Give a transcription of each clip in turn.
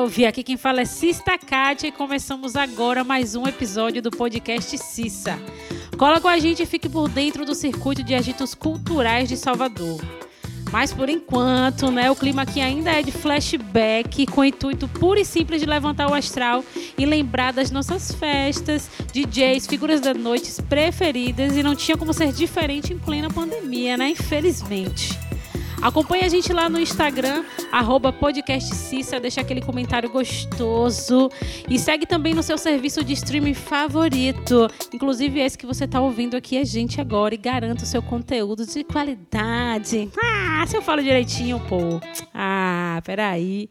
salve! Aqui quem fala é Cista Kátia e começamos agora mais um episódio do podcast Cissa. Cola com a gente e fique por dentro do circuito de agitos culturais de Salvador. Mas por enquanto, né, o clima aqui ainda é de flashback, com o intuito puro e simples de levantar o astral e lembrar das nossas festas, DJs, figuras da noite preferidas e não tinha como ser diferente em plena pandemia, né? Infelizmente. Acompanhe a gente lá no Instagram, arroba podcastcissa, deixa aquele comentário gostoso. E segue também no seu serviço de streaming favorito. Inclusive esse que você está ouvindo aqui a gente agora. E garanta o seu conteúdo de qualidade. Ah, se eu falo direitinho, pô. Ah, peraí.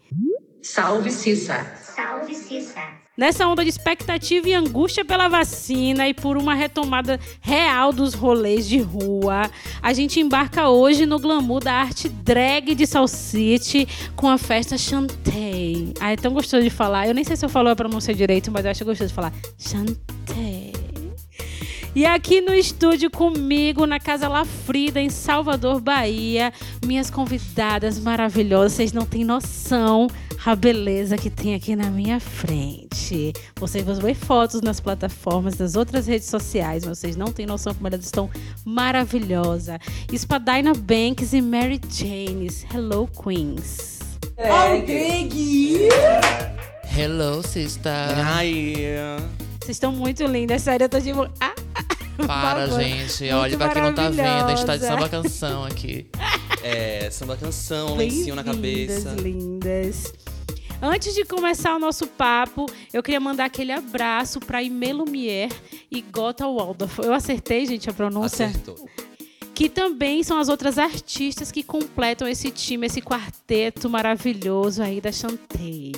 Salve Cissa. Salve, Cissa. Nessa onda de expectativa e angústia pela vacina e por uma retomada real dos rolês de rua, a gente embarca hoje no glamour da arte drag de City com a festa Chantei. Ah, é tão gostoso de falar. Eu nem sei se eu falo a pronúncia direito, mas eu acho gostoso de falar. Chantei. E aqui no estúdio comigo, na Casa La Frida, em Salvador, Bahia, minhas convidadas maravilhosas. Vocês não têm noção a beleza que tem aqui na minha frente. Vocês vão ver fotos nas plataformas das outras redes sociais, mas vocês não têm noção como elas estão maravilhosas. Spadaina Banks e Mary Janes. Hello, Queens. Hello, sister. Ai, Vocês estão muito lindas, sério, eu tô tipo. Ah, Para, gente. Muito Olha pra quem não tá vendo, a gente tá de samba canção aqui. é, samba canção, lencinho na cabeça. Lindas, lindas. Antes de começar o nosso papo, eu queria mandar aquele abraço para Imê Lumière e Gota Waldorf. Eu acertei, gente, a pronúncia? Acertou. Que também são as outras artistas que completam esse time, esse quarteto maravilhoso aí da Chantei.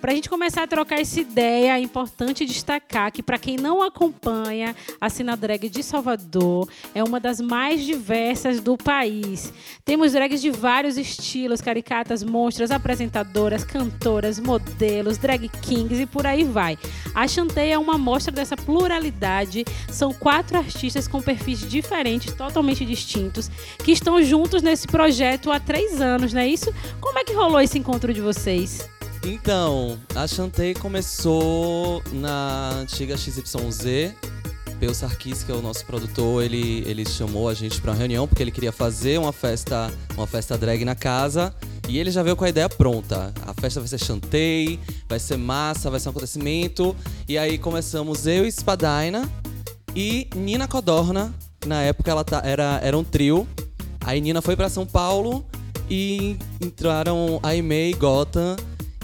Para a gente começar a trocar essa ideia, é importante destacar que, para quem não acompanha, a Cena Drag de Salvador é uma das mais diversas do país. Temos drags de vários estilos, caricatas, monstras, apresentadoras, cantoras, modelos, drag kings e por aí vai. A Chantei é uma amostra dessa pluralidade. São quatro artistas com perfis diferentes, totalmente distintos, que estão juntos nesse projeto há três anos, não é isso? Como é que rolou esse encontro de vocês? Então, a Chantei começou na antiga XYZ. Peu Sarkis, que é o nosso produtor, ele, ele chamou a gente pra uma reunião porque ele queria fazer uma festa, uma festa drag na casa. E ele já veio com a ideia pronta. A festa vai ser Chantei, vai ser massa, vai ser um acontecimento. E aí começamos eu e Spadaina e Nina Codorna. Na época ela tá, era, era um trio. Aí Nina foi pra São Paulo e entraram a e Gotham,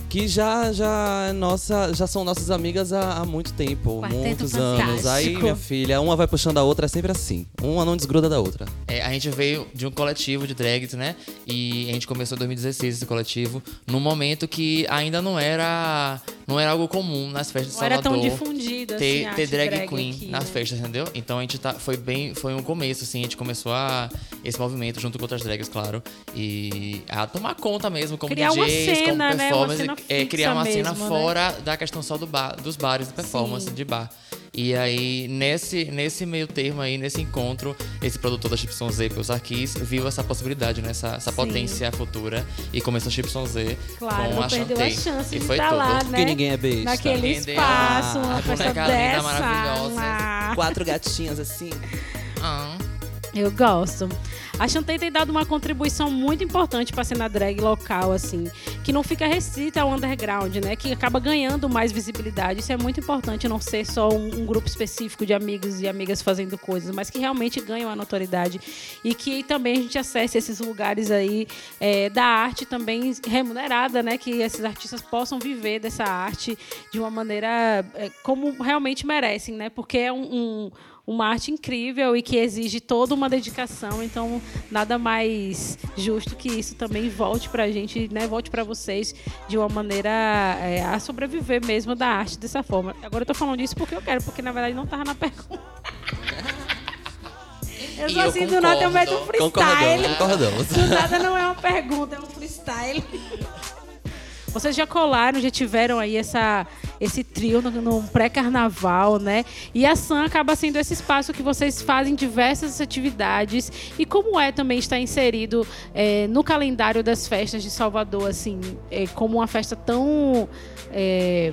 que já já é nossa, já são nossas amigas há, há muito tempo, Quarteto muitos anos. fantástico. Aí, minha filha, uma vai puxando a outra, é sempre assim. Uma não desgruda da outra. É, a gente veio de um coletivo de drags, né? E a gente começou em 2016 esse coletivo, num momento que ainda não era, não era algo comum nas festas de Não era Salvador. tão difundido assim, ter, a ter arte drag, queen aqui, nas né? festas, entendeu? Então a gente tá, foi bem, foi um começo, assim, a gente começou a esse movimento junto com outras drags, claro, e a tomar conta mesmo como Criar uma DJs, cena, como né? Cena é, criar uma cena mesmo, né? fora da questão só do bar, dos bares de performance Sim. de bar. E aí, nesse, nesse meio termo aí, nesse encontro, esse produtor da Chipson Z, Peus Arquis, viu essa possibilidade, né? Essa, essa potência futura e começou a Chipson Z Claro, com a perdeu a chance e de foi estar tudo. lá, Porque né? ninguém é besta. Naquele Entendeu? espaço, uma A festa boneca linda, dessa. maravilhosa. Ah, Quatro gatinhas assim. Ah. Eu gosto. A Chantei tem dado uma contribuição muito importante para a cena drag local, assim, que não fica restrita ao underground, né? Que acaba ganhando mais visibilidade. Isso é muito importante, não ser só um, um grupo específico de amigos e amigas fazendo coisas, mas que realmente ganham a notoriedade e que também a gente acesse esses lugares aí é, da arte também remunerada, né? Que esses artistas possam viver dessa arte de uma maneira é, como realmente merecem, né? Porque é um- um uma arte incrível e que exige toda uma dedicação. Então, nada mais justo que isso também volte pra gente, né? Volte pra vocês de uma maneira é, a sobreviver mesmo da arte dessa forma. Agora eu tô falando disso porque eu quero, porque na verdade não tava na pergunta. Eu sou assim, do nada eu meto um freestyle. Concordamos, concordamos. Do nada não é uma pergunta, é um freestyle. Vocês já colaram, já tiveram aí essa, esse trio no, pré-carnaval, né? E a Sam acaba sendo esse espaço que vocês fazem diversas atividades. E como é também estar inserido é, no calendário das festas de Salvador, assim, é, como uma festa tão. É,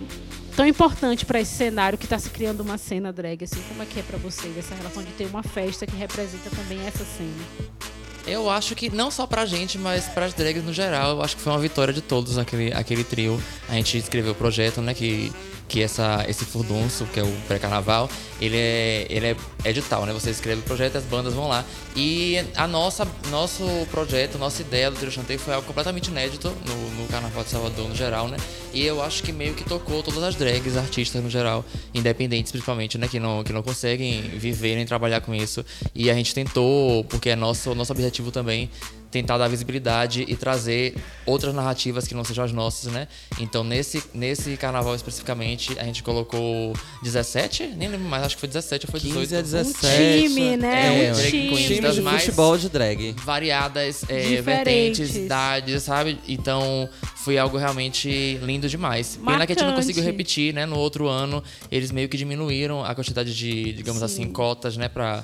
tão importante para esse cenário que está se criando uma cena drag, assim, como é que é para vocês essa relação de ter uma festa que representa também essa cena? Eu acho que não só pra gente, mas pras drags no geral, eu acho que foi uma vitória de todos aquele, aquele trio. A gente escreveu o projeto, né, que que essa, esse furdunço, que é o pré-carnaval, ele é, ele é edital, né? Você escreve o projeto as bandas vão lá. E a nossa, nosso projeto, nossa ideia do Trio Chantei foi algo completamente inédito no, no Carnaval de Salvador no geral, né? E eu acho que meio que tocou todas as drags, artistas no geral, independentes principalmente, né? Que não, que não conseguem viver nem trabalhar com isso. E a gente tentou, porque é nosso, nosso objetivo também, tentar dar visibilidade e trazer outras narrativas que não sejam as nossas, né? Então, nesse, nesse carnaval especificamente, a gente colocou 17, nem lembro mais, acho que foi 17 ou foi 18. 15 a 17. Um time, né? É, um time. time de futebol de drag. variadas é, Diferentes. vertentes, idades, sabe? Então foi algo realmente lindo demais. Pena que a gente não conseguiu Marcante. repetir, né? No outro ano, eles meio que diminuíram a quantidade de, digamos assim, cotas, né, pra,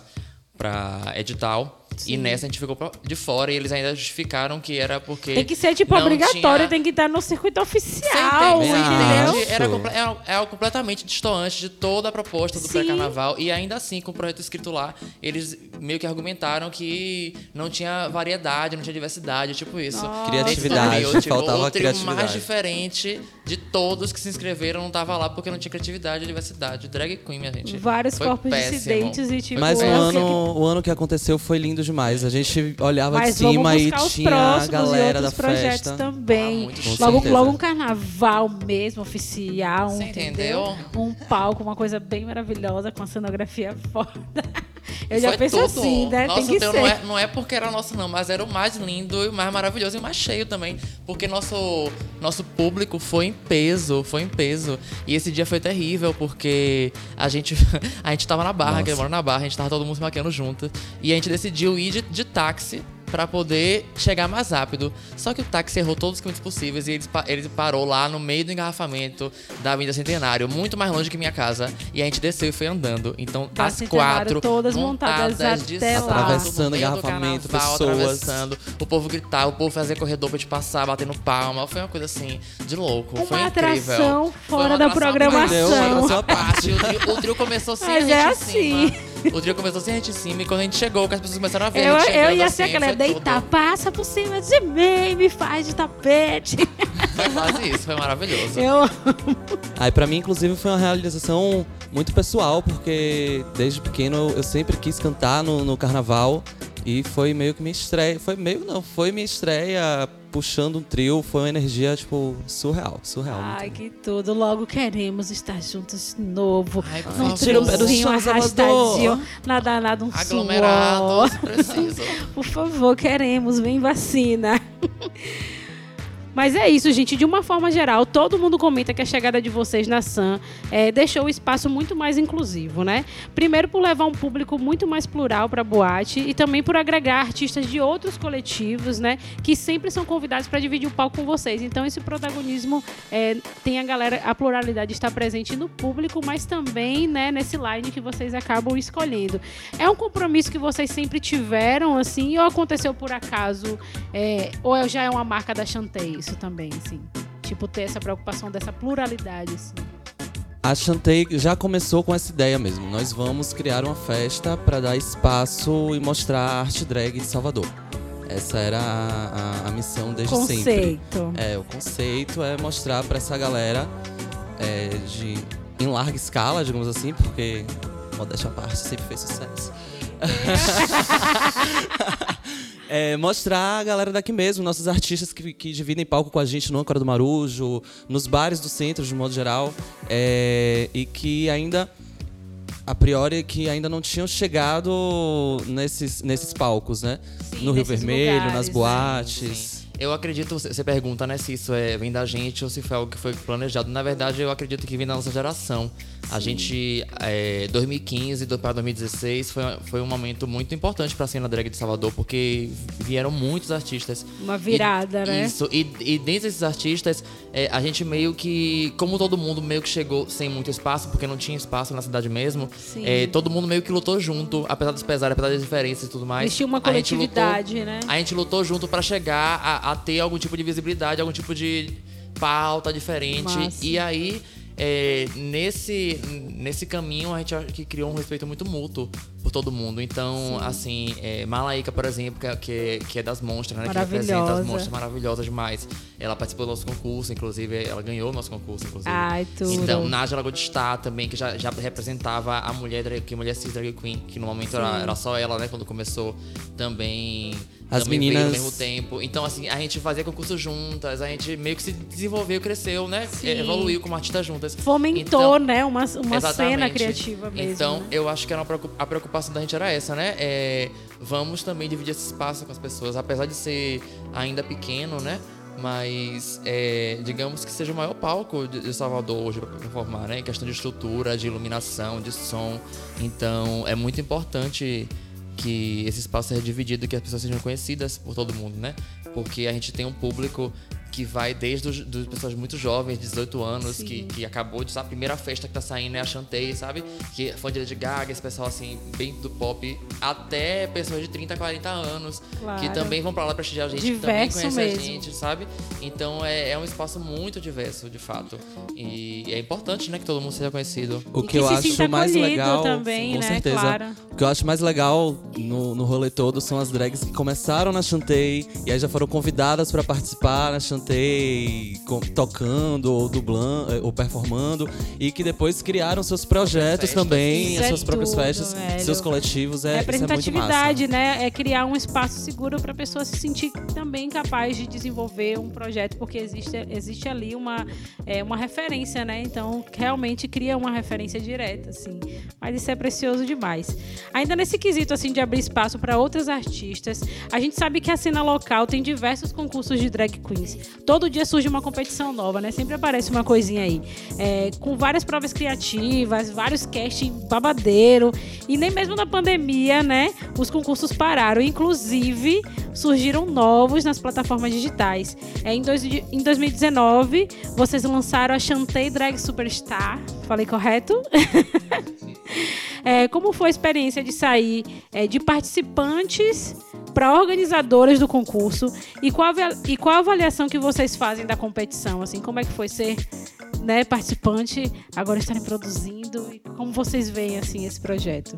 pra edital. E nessa a gente ficou de fora e eles ainda justificaram que era porque. Tem que ser, tipo, obrigatório, tinha- tem que estar no circuito oficial, entendeu? Era, era- é algo completamente distoante de toda a proposta do Sim. pré-carnaval. E ainda assim, com o projeto escrito lá, eles meio que argumentaram que não tinha variedade, não tinha diversidade, tipo isso. Criatividade, Esse trio, tipo, faltava o trio mais criatividade. diferente de todos que se inscreveram não tava lá porque não tinha criatividade e diversidade. Drag Queen, minha gente. Vários Foi corpos péssimo. dissidentes e tipo. Mas o é o que- ano, o ano que aconteceu foi lindo demais. A gente olhava Mas de cima vamos e tinha a e galera da festa. também. Ah, logo, logo um carnaval mesmo, oficial, Você entendeu? entendeu? Um palco, uma coisa bem maravilhosa, com a cenografia foda. Eu já penso tudo. assim, né? Nossa, Tem que teu ser. Não, é, não é porque era nosso, não, mas era o mais lindo e o mais maravilhoso e o mais cheio também. Porque nosso, nosso público foi em peso, foi em peso. E esse dia foi terrível, porque a gente, a gente tava na barra, Nossa. que eu moro na barra, a gente tava todo mundo se maquiando junto. E a gente decidiu ir de, de táxi pra poder chegar mais rápido. Só que o táxi errou todos os caminhos possíveis e ele, ele parou lá no meio do engarrafamento da Avenida Centenário, muito mais longe que minha casa. E a gente desceu e foi andando. Então, Da as Centenário, quatro todas montadas de até salto, lá. Atravessando engarrafamento, carnaval, pessoas. atravessando. O povo gritar, o povo fazer corredor pra te passar, batendo palma. Foi uma coisa assim, de louco. Uma foi incrível. atração Foi fora uma da atração programação. parte. O trio, o trio começou sem Mas a gente é em assim. O trio começou sem a gente em cima. E quando a gente chegou, que as pessoas começaram a ver Eu, a gente eu ia ser assim, aquela foi deitar, tudo. passa por cima de mim, me faz de tapete. Foi quase isso, foi maravilhoso. Eu Aí pra mim, inclusive, foi uma realização muito pessoal, porque desde pequeno eu sempre quis cantar no, no carnaval e foi meio que minha estreia. Foi meio não, foi minha estreia puxando um trio, foi uma energia, tipo, surreal, surreal. muito Ai, que tudo. Logo queremos estar juntos de novo. Ai, por do triozinho arrastadinho. Nada, nada, um Aglomerados, suor. preciso. Por favor, queremos, vem vacina. Mas é isso, gente. De uma forma geral, todo mundo comenta que a chegada de vocês na SAM eh, deixou o espaço muito mais inclusivo, né? Primeiro por levar um público muito mais plural para a boate e também por agregar artistas de outros coletivos, né? Que sempre são convidados para dividir o palco com vocês. Então esse protagonismo eh, tem a galera, a pluralidade está presente no público, mas também, né, nesse line que vocês acabam escolhendo. É um compromisso que vocês sempre tiveram, assim, ou aconteceu por acaso? É, ou já é uma marca da Chantei isso também, assim? Tipo, ter essa preocupação dessa pluralidade, assim. A Chantei já começou com essa ideia mesmo. Nós vamos criar uma festa para dar espaço e mostrar a arte drag de Salvador. Essa era a, a- a missão desde sempre. Conceito. É, o conceito é mostrar pra essa galera é, de em larga escala, digamos assim, porque modéstia à parte sempre fez sucesso. É, mostrar a galera daqui mesmo, nossos artistas que, que dividem palco com a gente no Âncora do Marujo, nos bares do centro, de modo geral, é, e que ainda, a priori, que ainda não tinham chegado nesses, nesses palcos, né? Sim, no Rio Vermelho, lugares, nas né? boates. Eu acredito, você pergunta, né, se isso é, vem da gente ou se foi algo que foi planejado. Na verdade, eu acredito que vem da nossa geração. A gente, é, 2015 do- para 2016 foi, foi um momento muito importante para a cena drag de Salvador, porque vieram muitos artistas. Uma virada, E- né? Isso, e, e dentre esses artistas, é, a gente meio que, como todo mundo meio que chegou sem muito espaço, porque não tinha espaço na cidade mesmo, é, todo mundo meio que lutou junto, apesar dos pesares, apesar das diferenças e tudo mais. Existia uma a gente lutou- coletividade, né? a gente lutou junto pra chegar a, a ter algum tipo de visibilidade, algum tipo de pauta diferente. Massa. E aí, é, nesse, nesse caminho, a gente acha que criou um respeito muito mútuo por todo mundo. Então, assim, é, Malaika, por exemplo, que, é- que, é- que é das monstras, né? Que representa Maravilhosa. as monstras maravilhosas demais. Ela participou do nosso concurso, inclusive, ela ganhou o nosso concurso, inclusive. Ai, tudo. Então, Nájila Godestar também, que já, já representava a mulher drag queen, mulher cis drag queen, que no momento era, era só ela, né, quando começou também. As também meninas- ao mesmo tempo. Então, assim, a gente fazia concurso juntas, a gente meio que se desenvolveu, cresceu, né? Evoluiu como artista juntas. Fomentou, Então, né? Uma, uma cena criativa mesmo. Então, né? eu acho que era uma a preocupação da gente era essa, né? É, vamos também dividir esse espaço com as pessoas, apesar de ser ainda pequeno, né? Mas é, digamos que seja o maior palco de, de Salvador hoje para performar, né? Em questão de estrutura, de iluminação, de som. Então, é muito importante que esse espaço seja dividido e que as pessoas sejam conhecidas por todo mundo, né? Porque a gente tem um público que vai desde os dos pessoas muito jovens, 18 anos, que, que acabou de. A primeira festa que tá saindo é a Chantei, sabe? Que é fã de Lady Gaga, esse pessoal assim, bem do pop, até pessoas de 30, 40 anos, Claro. que também vão pra lá prestigiar a gente, que também Diverso conhecem mesmo. a gente, sabe? Então é, é um espaço muito diverso, de fato. E é importante, né, que todo mundo seja conhecido. O E que, eu se acho sinta mais legal, também, com né? certeza. Claro. O que eu acho mais legal no, no rolê todo são as drags que começaram na Chantei e aí já foram convidadas pra participar na Chantei, com- tocando ou dublando eh, ou performando e que depois criaram seus projetos Festas. também, as é suas próprias tudo, festas, velho. seus coletivos, é, é Representatividade, massa. né? É criar um espaço seguro para a pessoa se sentir também capaz de desenvolver um projeto, porque existe, existe ali uma, é, uma referência, né? Então, realmente cria uma referência direta, assim. Mas isso é precioso demais. Ainda nesse quesito, assim, de abrir espaço para outras artistas, a gente sabe que a cena local tem diversos concursos de drag queens. Todo dia surge uma competição nova, né? Sempre aparece uma coisinha aí. É, com várias provas criativas, vários casting babadeiro. E nem mesmo na pandemia, né? Os concursos pararam. Inclusive, surgiram novos nas plataformas digitais. É, em, dois, em 2019, vocês lançaram a Chantei Drag Superstar. Falei correto? É, como foi a experiência de sair é, de participantes para organizadoras do concurso e qual, e qual a avaliação que vocês fazem da competição? Assim, como é que foi ser né, participante, agora estarem produzindo e como vocês veem assim esse projeto?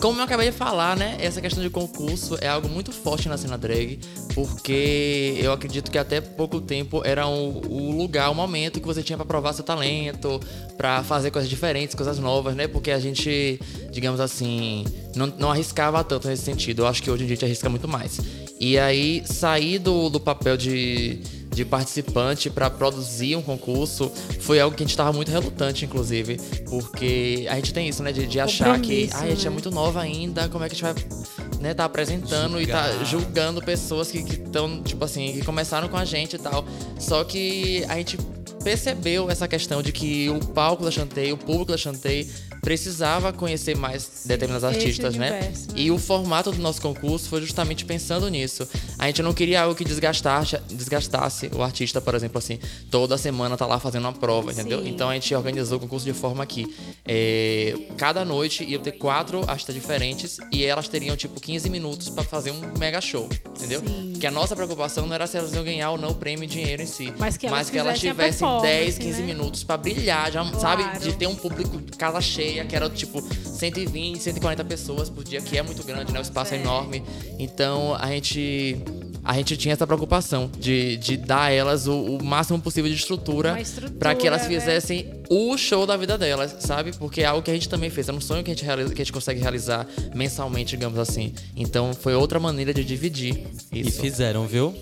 Como eu acabei de falar, né? Essa questão de concurso é algo muito forte na cena drag, porque eu acredito que até pouco tempo era o, lugar, o momento que você tinha pra provar seu talento, pra fazer coisas diferentes, coisas novas, né? Porque a gente, digamos assim, não, não arriscava tanto nesse sentido. Eu acho que hoje em dia a gente arrisca muito mais. E aí, sair do, do papel de, de participante pra produzir um concurso foi algo que a gente tava muito relutante, inclusive, porque a gente tem isso, né? De, de achar que ah, a gente é né? muito nova ainda, como é que a gente vai né, tá apresentando e tá Julgar. julgando pessoas que estão, tipo assim, que começaram com a gente e tal. Só que a gente percebeu essa questão de que o palco da Chantei, o público da Chantei, precisava conhecer mais determinados esse artistas, né? universo, né? E o formato do nosso concurso foi justamente pensando nisso. A gente não queria algo que desgastasse, desgastasse o artista, por exemplo, assim, toda semana tá lá fazendo uma prova, entendeu? Sim. Então a gente organizou o concurso de forma que é, cada noite ia ter quatro artistas diferentes e elas teriam tipo 15 minutos pra fazer um mega show, entendeu? Sim. Que a nossa preocupação não era se elas iam ganhar ou não o prêmio em dinheiro em si, Mas que elas elas fizessem a tivessem performance, 10, 15 né? minutos pra brilhar, já, Claro. sabe? De ter um público casa cheia, que era tipo 120, 140 pessoas por dia, que é muito grande, né? O espaço é É. enorme. Então a gente a gente tinha essa preocupação de, de dar a elas o, o máximo possível de estrutura para que elas né? fizessem o show da vida delas, sabe? Porque é algo que a gente também fez, é um sonho que a gente, realiza, que a gente consegue realizar mensalmente, digamos assim. Então foi outra maneira de dividir E isso. fizeram, viu?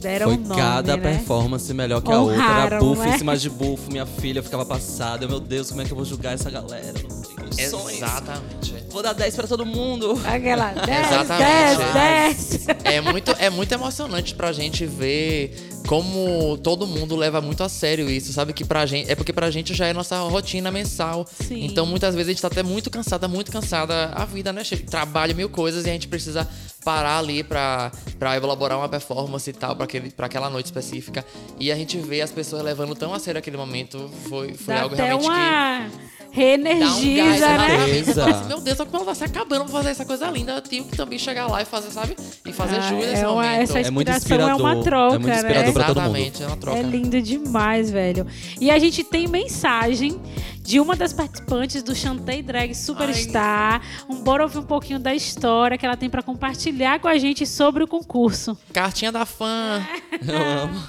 Deram Foi um nome, cada né? performance melhor que a outra. Era Honraram, bufo né? em cima de bufo. Minha filha ficava passada. Eu, Meu Deus, como é que eu vou julgar essa galera? Não condições. Exatamente. Vou dar 10 pra todo mundo. Aquela 10, Exatamente. 10, 10. É muito, é muito emocionante pra gente ver como todo mundo leva muito a sério isso, sabe? Que pra gente. É porque pra gente já é nossa rotina mensal. Sim. Então muitas vezes a gente tá até muito cansada, muito cansada. A vida, né? Trabalho mil coisas e a gente precisa parar ali pra, pra elaborar uma performance e tal, pra, aquele, pra aquela noite específica. E a gente vê as pessoas levando tão a sério aquele momento. Foi, foi Dá algo realmente que. uma um gás reenergiza, na né? assim, Meu Deus, só que vai se acabando pra fazer essa coisa linda. Eu tenho que também chegar lá e fazer, sabe? E fazer Ah, jus nesse é uma- momento. essa É muito inspiração é uma inspirador. troca, É muito né? inspirador pra todo mundo. Exatamente, é uma troca. É lindo demais, velho. E a gente tem mensagem de uma das participantes do Chantei Drag Superstar. Um, bora ouvir um pouquinho da história que ela tem pra compartilhar com a gente sobre o concurso. Cartinha da fã. Eu amo.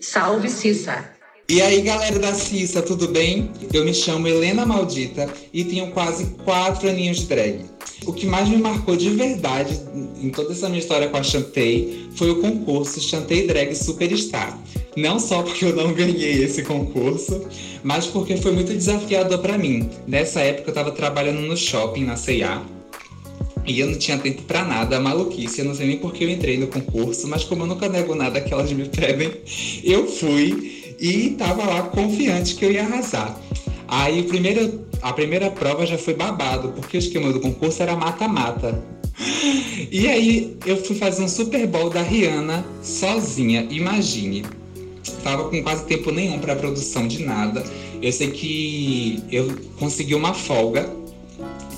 Salve Cissa. E aí, galera da Cissa, tudo bem? Eu me chamo Helena Maldita e tenho quase quatro aninhos de drag. O que mais me marcou de verdade em toda essa minha história com a Chantei foi o concurso Chantei Drag Superstar. Não só porque eu não ganhei esse concurso, mas porque foi muito desafiador pra mim. Nessa época eu tava trabalhando no shopping, na C&A, e eu não tinha tempo pra nada, maluquice. Eu não sei nem por que eu entrei no concurso, mas como eu nunca nego nada que elas me pedem, eu fui e tava lá confiante que eu ia arrasar. Aí primeiro, a primeira prova já foi babado, porque o esquema do concurso era mata-mata. E aí eu fui fazer um Super Bowl da Rihanna sozinha, imagine. Tava com quase tempo nenhum pra produção de nada. Eu sei que eu consegui uma folga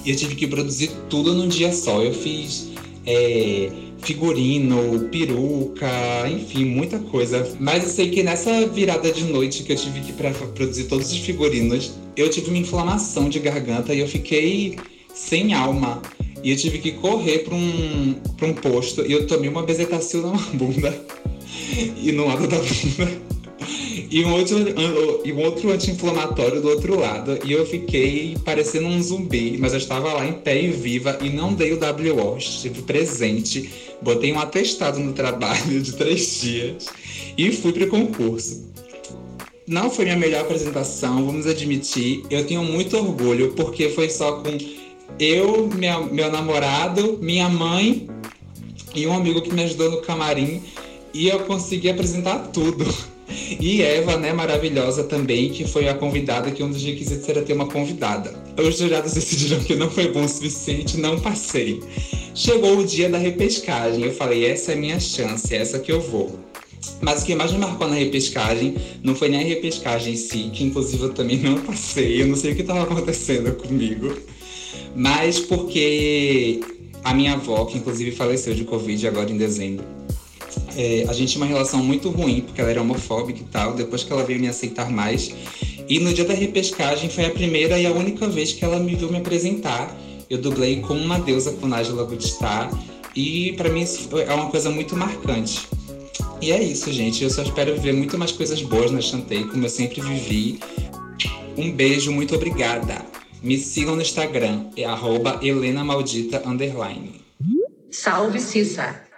e eu tive que produzir tudo num dia só. Eu fiz é, figurino, peruca, enfim, muita coisa. Mas eu sei que nessa virada de noite que eu tive que produzir todos os figurinos, eu tive uma inflamação de garganta e eu fiquei sem alma. E eu tive que correr para um, pra um posto e eu tomei uma bezetacil na bunda e no lado da bunda. E um outro, e um outro anti-inflamatório do outro lado. E eu fiquei parecendo um zumbi, mas eu estava lá em pé e viva e não dei o WO. Estive presente, botei um atestado no trabalho de três dias e fui pro concurso. Não foi minha melhor apresentação, vamos admitir. Eu tenho muito orgulho, porque foi só com eu, minha- meu namorado, minha mãe e um amigo que me ajudou no camarim. E eu consegui apresentar tudo. E Eva, né, maravilhosa também, que foi a convidada, que um dos requisitos era ter uma convidada. Os jurados decidiram que não foi bom o suficiente, não passei. Chegou o dia da repescagem, eu falei, essa é a minha chance, é essa que eu vou. Mas o que mais me marcou na repescagem não foi nem a repescagem em si, que inclusive eu também não passei, eu não sei o que estava acontecendo comigo. Mas porque a minha avó, que inclusive faleceu de Covid agora em dezembro, é, a gente tinha uma relação muito ruim, porque ela era homofóbica e tal, depois que ela veio me aceitar mais. E no dia da repescagem foi a primeira e a única vez que ela me viu me apresentar. Eu dublei como uma deusa com Nájila Goodstar. E pra mim isso é uma coisa muito marcante. E é isso, gente. Eu só espero viver muito mais coisas boas na Chantei, como eu sempre vivi. Um beijo, muito obrigada. Me sigam no Instagram, é arroba Helena Maldita underline. Salve Cissa.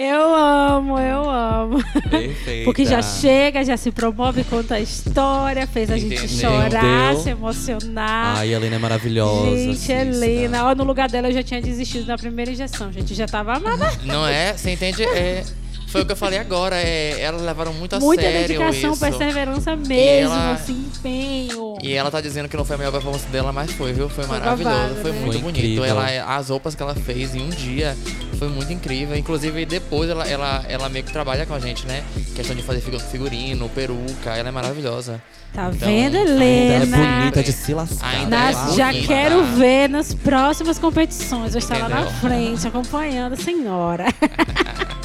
Eu amo, eu amo. Perfeita. Porque já chega, já se promove, conta a história, fez a gente Entendeu? chorar, Entendeu? se emocionar. Ai, a Helena é maravilhosa. Gente, assista. Helena, ó, no lugar dela eu já tinha desistido na primeira injeção, gente. Já tava amada. Não é? Você entende? É, foi o que eu falei agora. É, elas levaram muito a Muita sério dedicação, isso. perseverança mesmo, ela- assim, empenho. E ela tá dizendo que não foi a melhor performance dela, mas foi, viu? Foi Foi maravilhoso, babado, foi né? muito Foi bonito. incrível. Ela, as roupas que ela fez em um dia foi muito incrível. Inclusive, depois ela, ela, ela meio que trabalha com a gente, né? Questão de fazer figu- figurino, peruca, ela é maravilhosa. Tá Então, vendo, Ainda Helena? é bonita de se lascar. Ainda Nas- é já bonita. quero ver nas próximas competições. Eu estar lá na frente, acompanhando a senhora.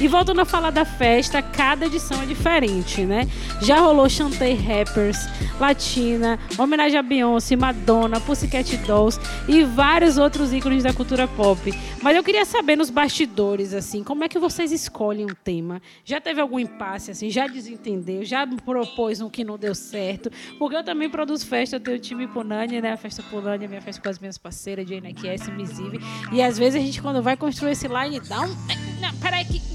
E voltando a falar da festa, cada edição é diferente, né? Já rolou Chantei Rappers, Latina, homenagem a Beyoncé, Madonna, Pussycat Dolls e vários outros ícones da cultura pop. Mas eu queria saber nos bastidores, assim, como é que vocês escolhem um tema? Já teve algum impasse, assim? Já desentendeu? Já propôs um que não deu certo? Porque eu também produzo festa, eu tenho o time Punani, né? A festa Punani, a minha festa com as minhas parceiras, Jane QS, Misive. E às vezes a gente, quando vai construir esse line down, não, peraí que...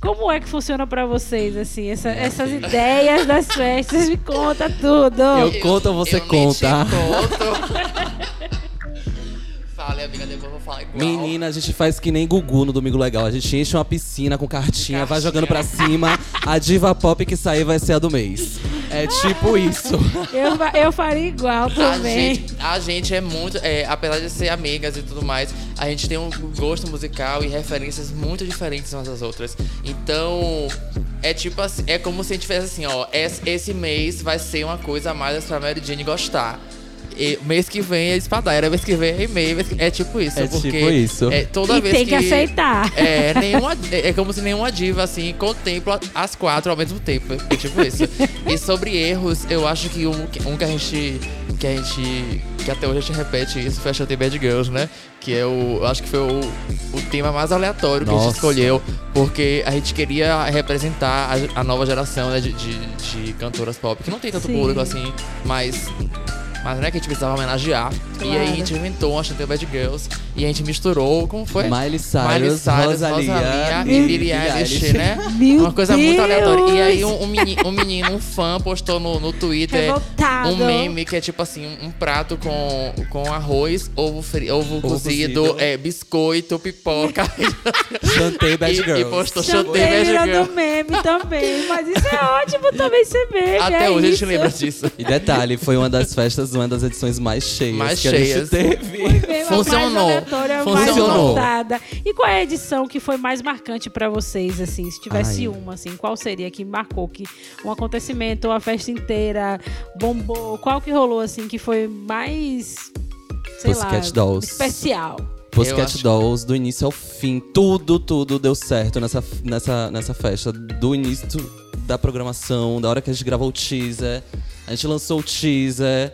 Como é que funciona pra vocês, assim, essa- essas ideias das festas? Me conta tudo. Eu conto ou você eu conta? te conto. Fale Fale, amiga, depois eu vou falar igual. Menina, a gente faz que nem Gugu no Domingo Legal. A gente enche uma piscina com cartinha, vai Cartinha. jogando pra cima. A diva pop que sair vai ser a do mês. É tipo isso. Eu, eu faria igual A também. gente, a gente é muito, é, apesar de ser amigas e tudo mais, a gente tem um gosto musical e referências muito diferentes umas das outras. Então, é tipo assim, é como se a gente tivesse assim, ó, esse, esse mês vai ser uma coisa a mais pra Mary Jane gostar. E mês que vem é espadaia, mês que vem é e-mail, mês que- é tipo isso. É porque tipo isso. É, toda E vez tem que aceitar. É, nenhuma, é como se nenhuma diva, assim, contempla as quatro ao mesmo tempo. É tipo isso. E sobre erros, eu acho que um, um que a gente. Que a gente. Que até hoje a gente repete isso foi a Chantei Bad Girls, né? Que é o. Eu acho que foi o, o tema mais aleatório que a Nossa. gente escolheu. Porque a gente queria representar a, a nova geração né, de, de, de cantoras pop. Que não tem tanto Sim. público assim, mas. Mas né, que a gente precisava homenagear. E aí a Claro. gente inventou a Chantei Bad Girls. E a gente misturou. Como foi? Miley Cyrus, Miley Cyrus, Rosalia, Rosalia e e Billie Eilish, né? Meu Uma coisa muito Deus! aleatória. E aí um, um menino, um menino, um fã, postou no, no Twitter Revoltado. um meme que é tipo assim, um, prato com, com arroz, ovo, fri, ovo, cozido, cozido. É, biscoito, pipoca. Chantei Bad e, Girls. e postou Chantei Bad virando Girl. meme também. Mas isso é ótimo também ser meme. Até é hoje a isso. gente lembra disso. E detalhe, foi uma das festas, uma das edições mais cheias Mais que cheias. a gente teve. Funcionou. Mais aleatória, mais Funcionou. E qual é a edição que foi mais marcante pra vocês, assim? Se tivesse Ai. uma, assim, qual seria que marcou que um acontecimento, uma festa inteira bombou? Qual que rolou, assim, que foi mais, sei Pussycat lá, Dolls. especial? Pussycat acho- Dolls, do início ao fim, tudo, tudo deu certo nessa, nessa, nessa festa. Do início da programação, da hora que a gente gravou o teaser, a gente lançou o teaser.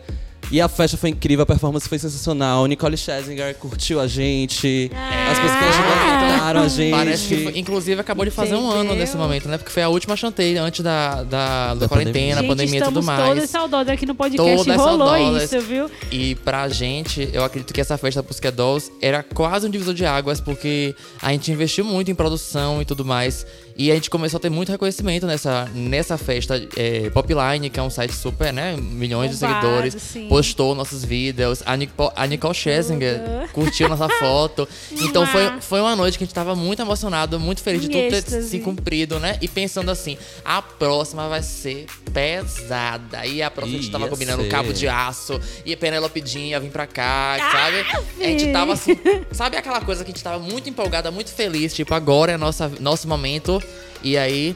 E a festa foi incrível, a performance foi sensacional. Nicole Scherzinger curtiu a gente. As pessoas Ah. gostaram a gente. Parece que, foi- inclusive, acabou de fazer um ano Entendeu? nesse momento, né? Porque foi a última chantei antes da, da, da, Da quarentena, Gente, pandemia e tudo mais. todas saudosas aqui no podcast. Todas Rolou saudosas. isso, viu? E pra gente, eu acredito que essa festa Pussycat Dolls era quase um divisor de águas, porque a gente investiu muito em produção e tudo mais. E a gente começou a ter muito reconhecimento nessa, nessa festa. É, Popline, que é um site super, né? Milhões de seguidores, sim. postou nossos vídeos. A, Nico, a Nicole Scherzinger Tudo. curtiu nossa foto. Então foi, foi uma noite que a gente tava muito emocionado, muito feliz de tudo ter se cumprido, né? E pensando assim, a próxima vai ser pesada. E a próxima a gente tava combinando ser. cabo de aço. E a Penelope Jean ia vir pra cá, sabe? A gente sim. tava assim. Sabe aquela coisa que a gente tava muito empolgada, muito feliz? Tipo, agora é nossa, nosso momento. E aí,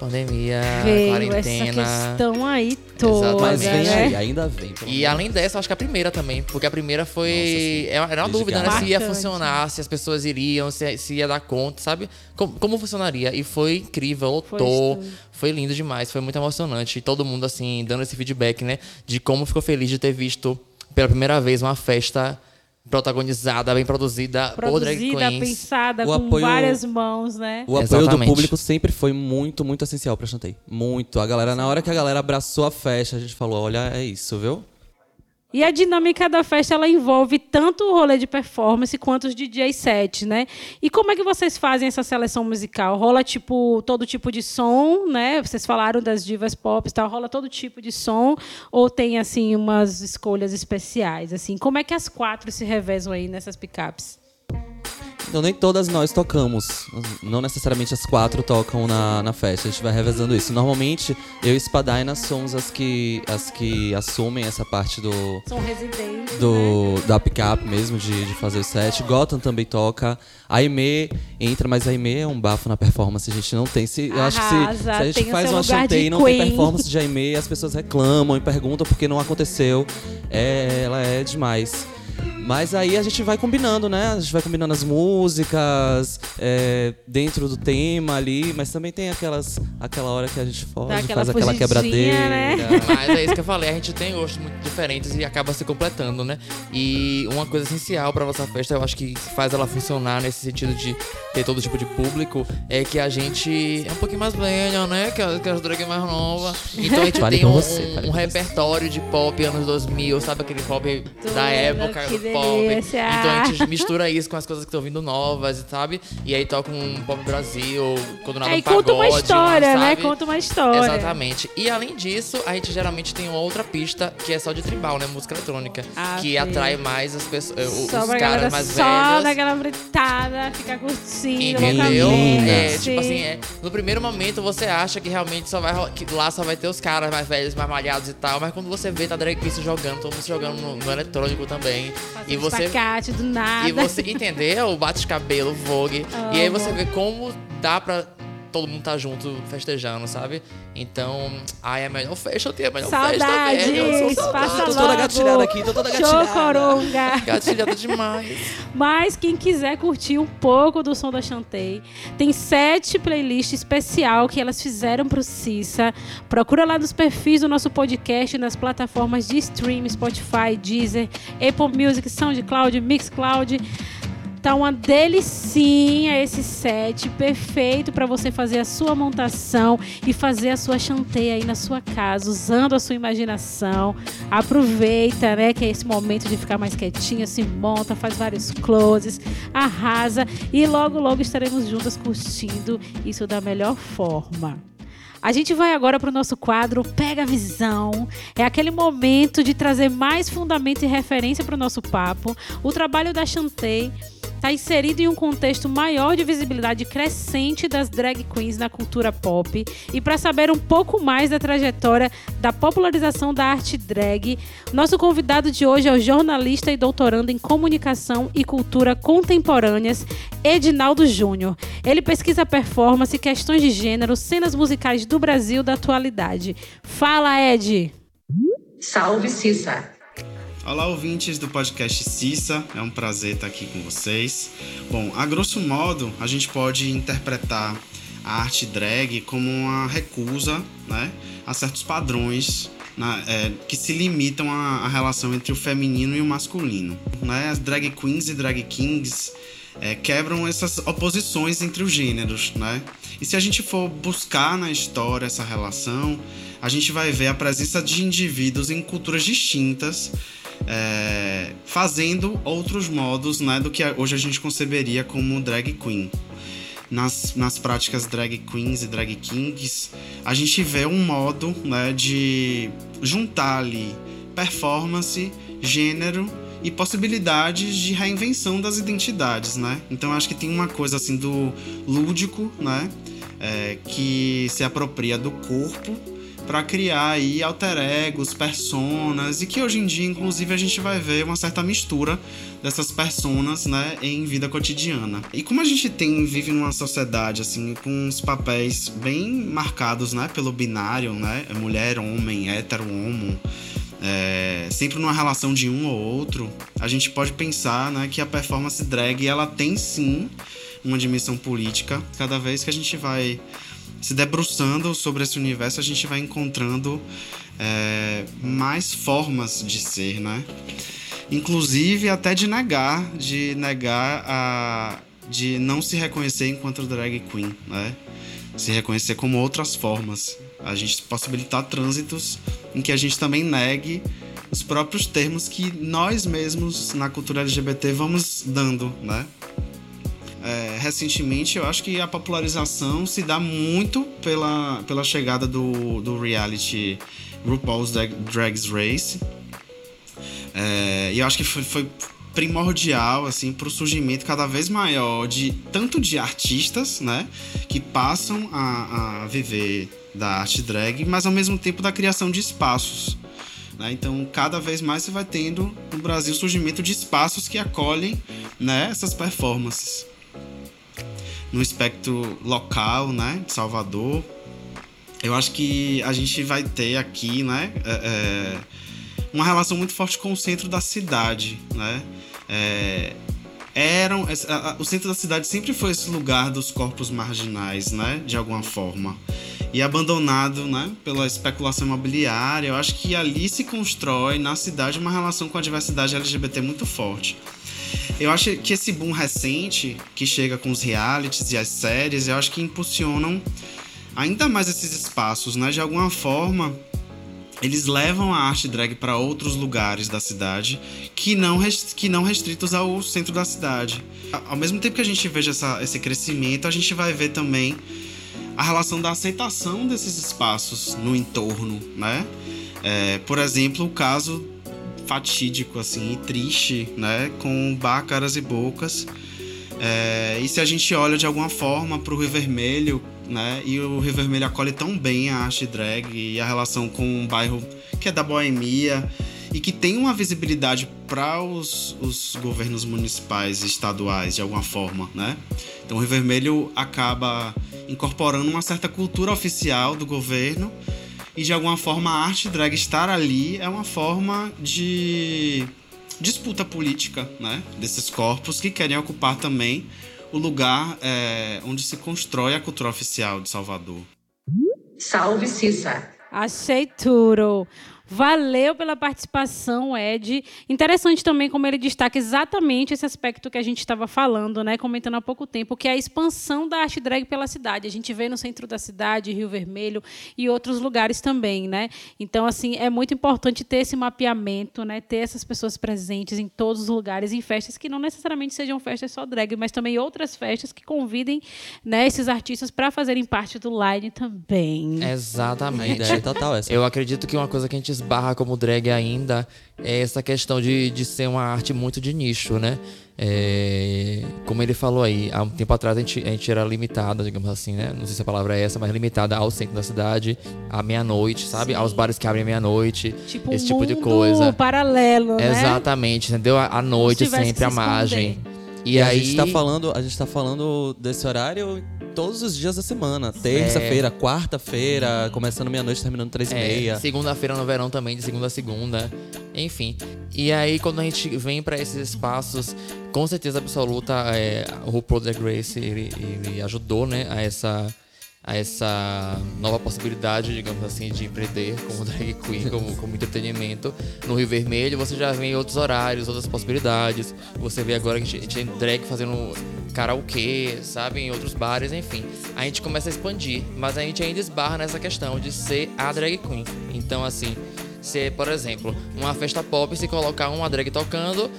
pandemia, Veio quarentena. essa questão aí toda, Exatamente. Mas vem né? aí, ainda vem. E menos. além dessa, acho que a primeira também. Porque a primeira Nossa, foi. sim. Era era uma dúvida, né? Se ia funcionar, se as pessoas iriam, se, se ia dar conta, sabe? Como, como funcionaria. E foi incrível, Foi lotou. isso. Foi lindo demais, foi muito emocionante. E todo mundo, assim, dando esse feedback, né? De como ficou feliz de ter visto pela primeira vez uma festa protagonizada, bem produzida, Produzida, pensada, O com apoio- várias mãos, né? O apoio Exatamente. do público sempre foi muito, muito essencial pra Chantei. Muito. A galera, na hora que a galera abraçou a festa, a gente falou: olha, é isso, viu? E a dinâmica da festa ela envolve tanto o rolê de performance quanto os DJ sets, né? E como é que vocês fazem essa seleção musical? Rola tipo todo tipo de som, né? Vocês falaram das divas pop, tal, rola todo tipo de som ou tem assim umas escolhas especiais, assim? Como é que as quatro se revezam aí nessas picapes? Então, nem todas nós tocamos. Não necessariamente as quatro tocam na, na festa. A gente vai revezando isso. Normalmente, eu e Spadaina somos as que, as que assumem essa parte do, São residentes, né? do da pick-up mesmo, de, de fazer o set. Gotham também toca. A Aimee entra, mas a Aimee é um bafo na performance. A gente não tem. Se, eu acho que se, se a gente faz uma chanteio e não tem performance de Aimee, as pessoas reclamam e perguntam porque não aconteceu. É, ela é demais. Mas aí a gente vai combinando, né? A gente vai combinando as músicas é, dentro do tema ali, mas também tem aquelas, aquela hora que a gente foge, aquela faz aquela fugidinha, quebradeira. né? Mas é isso que eu falei, a gente tem gostos muito diferentes e acaba se completando, né? E uma coisa essencial pra nossa festa, eu acho que faz ela funcionar nesse sentido de ter todo tipo de público, é que a gente é um pouquinho mais velha, né? Que, a- que as drag mais nova. Então a gente Fale tem um, você, um- um repertório de pop anos 2000, sabe aquele pop Tudo da época, pop pop. Então a gente mistura isso com as coisas que estão vindo novas, sabe? E aí toca um pop Brasil, quando nada É, um e conta uma pagode, história, né? sabe? Conta uma história. Exatamente. E além disso, a gente geralmente tem uma outra pista que é só de tribal, né? Música eletrônica. Ah, que sim. atrai mais as pessoas, eh, os Só pra caras mais só velhos. daquela britada, ficar curtindo Entendeu? É, tipo assim, é, no primeiro momento você acha que realmente só vai que lá só vai ter os caras mais velhos, mais malhados e tal, mas quando você vê tá drag jogando, todo mundo jogando no, no eletrônico também. E você espacate do nada. e você entendeu? Bate cabelo, vogue. E aí você vê como dá pra todo mundo tá junto festejando, sabe? Então, ai, é a melhor festa, eu tenho a melhor festa, Saudades, velho. Eu sou passa Tô toda gatilhada aqui, tô toda gatilhada. coronga. gatilhada demais. Mas quem quiser curtir um pouco do som da Chantei, tem sete playlists especial que elas fizeram pro Cissa. Procura lá nos perfis do nosso podcast nas plataformas de stream, Spotify, Deezer, Apple Music, SoundCloud, Mixcloud. Tá uma delicinha esse set, perfeito para você fazer a sua montação e fazer a sua chanteia aí na sua casa, usando a sua imaginação. Aproveita, né, que é esse momento de ficar mais quietinha, se monta, faz vários closes, arrasa e logo logo estaremos juntas curtindo isso da melhor forma. A gente vai agora para o nosso quadro Pega a Visão. É aquele momento de trazer mais fundamento e referência para o nosso papo. O trabalho da Chantei está inserido em um contexto maior de visibilidade crescente das drag queens na cultura pop. E para saber um pouco mais da trajetória da popularização da arte drag, nosso convidado de hoje é o jornalista e doutorando em comunicação e cultura contemporâneas, Edinaldo Júnior. Ele pesquisa performance, questões de gênero, cenas musicais do Brasil da atualidade. Fala, Ed! Salve Cissa. Olá, ouvintes do podcast Cissa, é um prazer estar aqui com vocês. Bom, a grosso modo, a gente pode interpretar a arte drag como uma recusa né, a certos padrões na- é, que se limitam à, à relação entre o feminino e o masculino. Né? As drag queens e drag kings é, quebram essas oposições entre os gêneros, né? E se a gente for buscar na história essa relação, a gente vai ver a presença de indivíduos em culturas distintas, é, fazendo outros modos, né, do que hoje a gente conceberia como drag queen. Nas, nas práticas drag queens e drag kings, a gente vê um modo né, de juntar ali performance, gênero e possibilidades de reinvenção das identidades, né? Então acho que tem uma coisa assim do lúdico, né? É, que se apropria do corpo para criar aí alter egos, personas e que hoje em dia inclusive a gente vai ver uma certa mistura dessas personas, né, em vida cotidiana. E como a gente tem vive numa sociedade assim com uns papéis bem marcados, né, pelo binário, né, mulher, homem, hétero, homo, é, sempre numa relação de um ou outro, a gente pode pensar né, que a performance drag ela tem sim uma dimensão política. Cada vez que a gente vai se debruçando sobre esse universo, a gente vai encontrando é, mais formas de ser, né? Inclusive até de negar, de negar a, de não se reconhecer enquanto drag queen, né? Se reconhecer como outras formas. A gente possibilitar trânsitos em que a gente também negue os próprios termos que nós mesmos na cultura LGBT vamos dando, né? É, recentemente eu acho que a popularização se dá muito pela, pela chegada do, do reality RuPaul's Drag, Drag's Race. É, e eu acho que foi, foi primordial assim para o surgimento cada vez maior de tanto de artistas, né, que passam a, a viver da arte drag, mas ao mesmo tempo da criação de espaços. né? Então, cada vez mais você vai tendo no Brasil surgimento de espaços que acolhem né, essas performances. No espectro local, né, de Salvador, eu acho que a gente vai ter aqui, né, é, é, uma relação muito forte com o centro da cidade, né? É, eram o centro da cidade sempre foi esse lugar dos corpos marginais, né, de alguma forma. E abandonado, né, pela especulação imobiliária, eu acho que ali se constrói na cidade uma relação com a diversidade LGBT muito forte. Eu acho que esse boom recente que chega com os realities e as séries, eu acho que impulsionam ainda mais esses espaços, né? De alguma forma, eles levam a arte drag para outros lugares da cidade que não, que não restritos ao centro da cidade. Ao mesmo tempo que a gente veja essa, esse crescimento, a gente vai ver também a relação da aceitação desses espaços no entorno, né? É, por exemplo, o caso fatídico assim e triste, né, com Bar Caras e Bocas. É, e se a gente olha de alguma forma para o Rio Vermelho, né, e o Rio Vermelho acolhe tão bem a arte drag e a relação com um bairro que é da boemia e que tem uma visibilidade para os, os governos municipais e estaduais de alguma forma, né? Então o Rio Vermelho acaba incorporando uma certa cultura oficial do governo e de alguma forma a arte drag estar ali é uma forma de disputa política, né? Desses corpos que querem ocupar também o lugar é, onde se constrói a cultura oficial de Salvador. Salve Cissa! Achei tudo! Valeu pela participação, Ed. Interessante também como ele destaca exatamente esse aspecto que a gente estava falando, né, comentando há pouco tempo, que é a expansão da arte drag pela cidade. A gente vê no centro da cidade, Rio Vermelho e outros lugares também, né? Então, assim, é muito importante ter esse mapeamento, né, ter essas pessoas presentes em todos os lugares, em festas que não necessariamente sejam festas só drag, mas também outras festas que convidem, né, esses artistas para fazerem parte do line também. Exatamente. É total essa. Eu acredito que uma coisa que a gente esbarra como drag ainda é essa questão de, de ser uma arte muito de nicho, né? É, como ele falou aí, há um tempo atrás a gente, a gente era limitada, digamos assim, né? Não sei se a palavra é essa, mas limitada ao centro da cidade, à meia-noite, sabe? Sim. Aos bares que abrem à meia-noite, Tipo, esse um tipo de coisa. paralelo, né? Exatamente, entendeu? À à noite sempre à se margem. E, E aí a gente tá falando, a gente tá falando desse horário todos os dias da semana. Terça-feira, quarta-feira, começando meia-noite, terminando três e É, meia. segunda-feira no verão também, de segunda a segunda. Enfim. E aí, quando a gente vem pra esses espaços, com certeza absoluta, é, o RuPaul Drag Race, ele, ele ajudou, né, a essa, a essa nova possibilidade, digamos assim, de empreender como drag queen, como, como entretenimento. No Rio Vermelho, você já vê outros horários, outras possibilidades. Você vê agora que a gente, a gente tem drag fazendo karaokê, sabe, em outros bares, enfim. A gente começa a expandir, mas a gente ainda esbarra nessa questão de ser a drag queen. Então, assim, se, por exemplo, numa festa pop, se colocar uma drag tocando,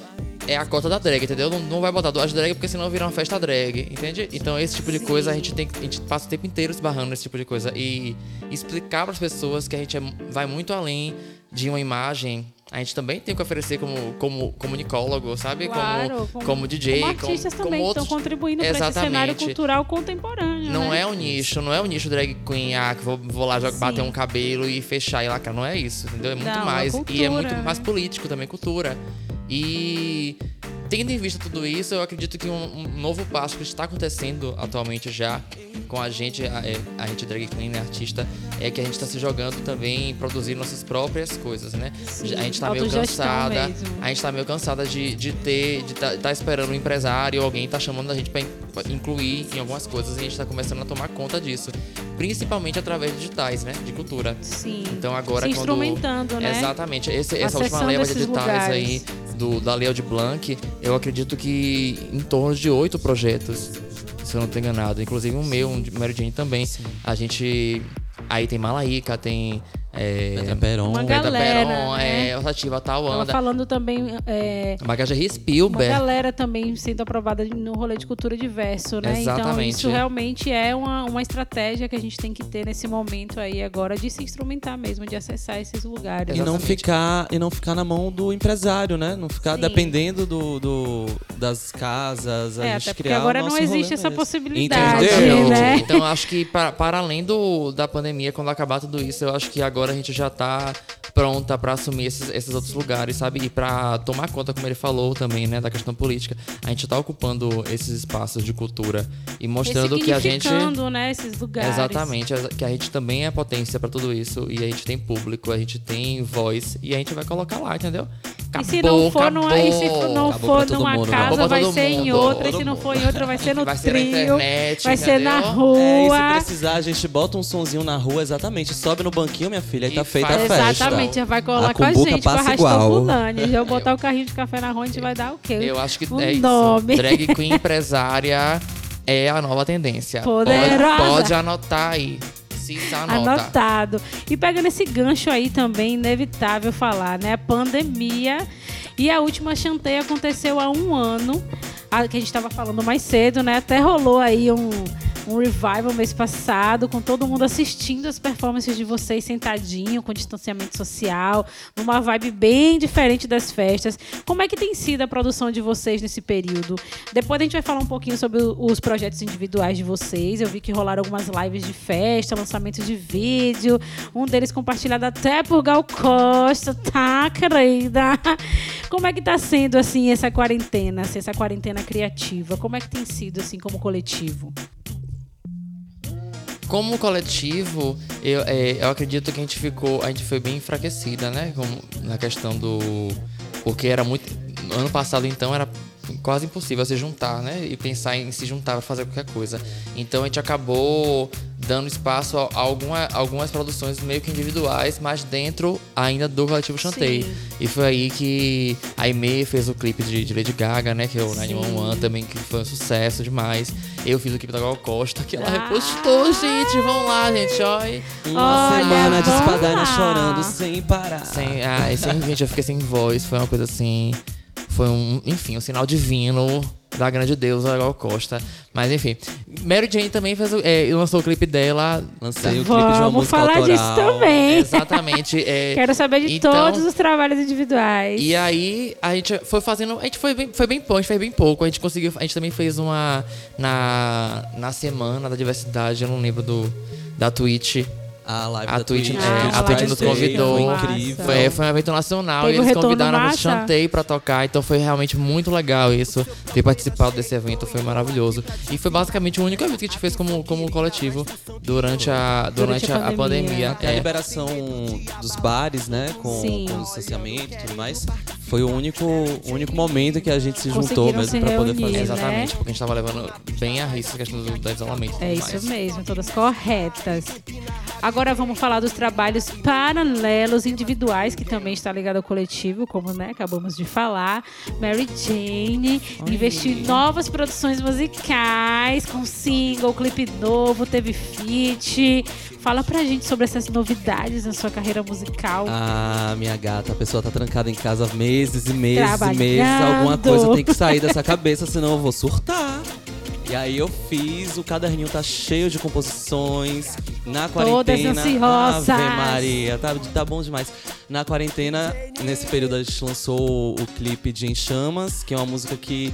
é a cota da drag, entendeu? Não, não vai botar duas drag porque senão vira uma festa drag, entende? Então esse tipo de coisa a gente tem a gente passa o tempo inteiro esbarrando nesse tipo de coisa e explicar para as pessoas que a gente é- vai muito além de uma imagem. A gente também tem que oferecer como como comunicólogo, sabe? Claro, como, como- como DJ, Como artistas como também que outros estão contribuindo para esse cenário cultural contemporâneo. não né? é um nicho, não é um nicho drag queen, ah, que vou, vou lá jogar, bater um cabelo e fechar e lacrar. Não é isso, entendeu? É muito Não, é mais. e é cultura, muito né? mais político também, cultura. E tendo em vista tudo isso, eu acredito que um, um novo passo que está acontecendo atualmente já com a gente, a, é, a gente drag queen, né, artista, é que a gente está se jogando também em produzir nossas próprias coisas, né? Sim, a gente tá meio cansada, mesmo. a gente tá meio cansada de, de ter, de tá, tá esperando um empresário ou alguém tá chamando a gente pra incluir em algumas coisas e a gente tá começando a tomar conta disso. Principalmente através de digitais, né? De cultura. Sim. Então agora Se quando. instrumentando, né? Exatamente. Esse- essa última leva de editais lugares. aí do, da Lei de Blanc, eu acredito que em torno de oito projetos, se eu não tô enganado. Inclusive um meu, um de Mary Jane também. A gente. Aí tem Malaíca, tem. É, Petra Peron. Uma Pedra galera, Peron, né? é, Rotativa Tal Tava falando também é, uma Spielberg. galera também sendo aprovada no rolê de cultura diverso, né? Então Exatamente. isso realmente é uma, uma estratégia que a gente tem que ter nesse momento aí agora de se instrumentar mesmo, de acessar esses lugares. E não, ficar, e não ficar na mão do empresário, né? Não ficar Sim. dependendo do, do- das casas. A É, gente até porque criar o agora não existe essa mesmo. possibilidade, Entendeu? né? Então acho que para, para além do, da pandemia, quando acabar tudo isso, eu acho que agora a gente já tá pronta para assumir esses, esses outros lugares, sabe? E para tomar conta, como ele falou também, né, da questão política. A gente tá ocupando esses espaços de cultura e mostrando que a gente né, esses lugares. Exatamente, que a gente também é potência pra tudo isso e a gente tem público, a gente tem voz e a gente vai colocar lá, entendeu? E se não for, acabou. numa, e se não Acabou for pra todo numa mundo, casa, Acabou pra vai todo ser em mundo. outra. E se não for em outra, vai ser no Vai ser na trio. internet, vai ser na entendeu? rua. É, e se precisar, a gente bota um sonzinho na rua, exatamente. Sobe no banquinho, minha filha, e E tá feita a festa. Exatamente, já vai colar A com a gente pra arrastar fulano. Já eu botar o carrinho de café na rua, a gente vai dar o quê? Eu acho que Um é nome. isso. Drag queen empresária é a nova tendência. Poderosa. Pode, pode anotar aí. Anota. Anotado. E pegando esse gancho aí também, inevitável falar, né? Pandemia. E a última chanteia aconteceu há um ano, a, que a gente estava falando mais cedo, né? Até rolou aí um, um revival mês passado, com todo mundo assistindo as performances de vocês sentadinho, com distanciamento social, numa vibe bem diferente das festas. Como é que tem sido a produção de vocês nesse período? Depois a gente vai falar um pouquinho sobre os projetos individuais de vocês. Eu vi que rolaram algumas lives de festa, lançamento de vídeo, um deles compartilhado até por Gal Costa, tá, querida? Como é que tá sendo, assim, essa quarentena, assim, essa quarentena criativa? Como é que tem sido, assim, como coletivo? Como coletivo, eu, é, eu acredito que a gente ficou. A gente foi bem enfraquecida, né? Como, na questão do. Porque era muito. no Ano passado, então, era quase impossível se juntar, né? E pensar em se juntar para fazer qualquer coisa. Então a gente acabou dando espaço a, alguma, algumas produções meio que individuais, mas dentro ainda do coletivo Chantei. Sim. E foi aí que a Aimee fez o clipe de, de Lady Gaga, né? Que é o Sim. 911 também, que foi um sucesso demais. Eu fiz o clipe da Gal Costa, que ela Ah. repostou, gente. Vamos lá, gente, ó. E Uma Olha, semana de espadana chorando sem parar. Sem, ai, sem, gente, eu fiquei sem voz. Foi uma coisa assim. Foi um, enfim, um sinal divino da grande deusa Gal Costa. Mas enfim. Mary Jane também fez, é, lançou o clipe dela. Lancei o clipe de uma Vamos música falar autoral. disso também. Exatamente. é, Quero saber de Então- todos os trabalhos individuais. E aí a gente foi fazendo. A gente foi bem, foi bem pouco, a gente fez bem pouco. A gente conseguiu. A gente também fez uma. Na, na semana da diversidade, eu não lembro do. Da Twitch. A live A da Twitch, Twitch, é, a Twitch nos convidou. Foi incrível. Foi, foi um evento nacional Teve e eles convidaram a massa? Chantei pra tocar, então foi realmente muito legal isso. Ter participado desse evento foi maravilhoso. E foi basicamente o único evento que a gente fez como, como coletivo durante a, durante Durante a a, a pandemia. É a É. liberação dos bares, né? Com, Sim. com o distanciamento e tudo mais. Foi o único, o único momento que a gente se juntou mesmo pra poder fazer. né? Exatamente, porque a gente tava levando bem a risco a questão do, do isolamento. É isso mais. mesmo, todas corretas. Agora vamos falar dos trabalhos paralelos individuais, que também está ligado ao coletivo, como né, acabamos de falar. Mary Jane investiu em novas produções musicais, com single, clipe novo, teve feat. Fala pra gente sobre essas novidades na sua carreira musical. Ah, minha gata, a pessoa tá trancada em casa meses e meses e meses. Alguma coisa tem que sair dessa cabeça, senão eu vou surtar. E aí eu fiz, o caderninho tá cheio de composições. Na Todas quarentena. ansiosas. Ave Maria, tá, tá bom demais. Na quarentena, nesse período, a gente lançou o clipe de Em Chamas, que é uma música que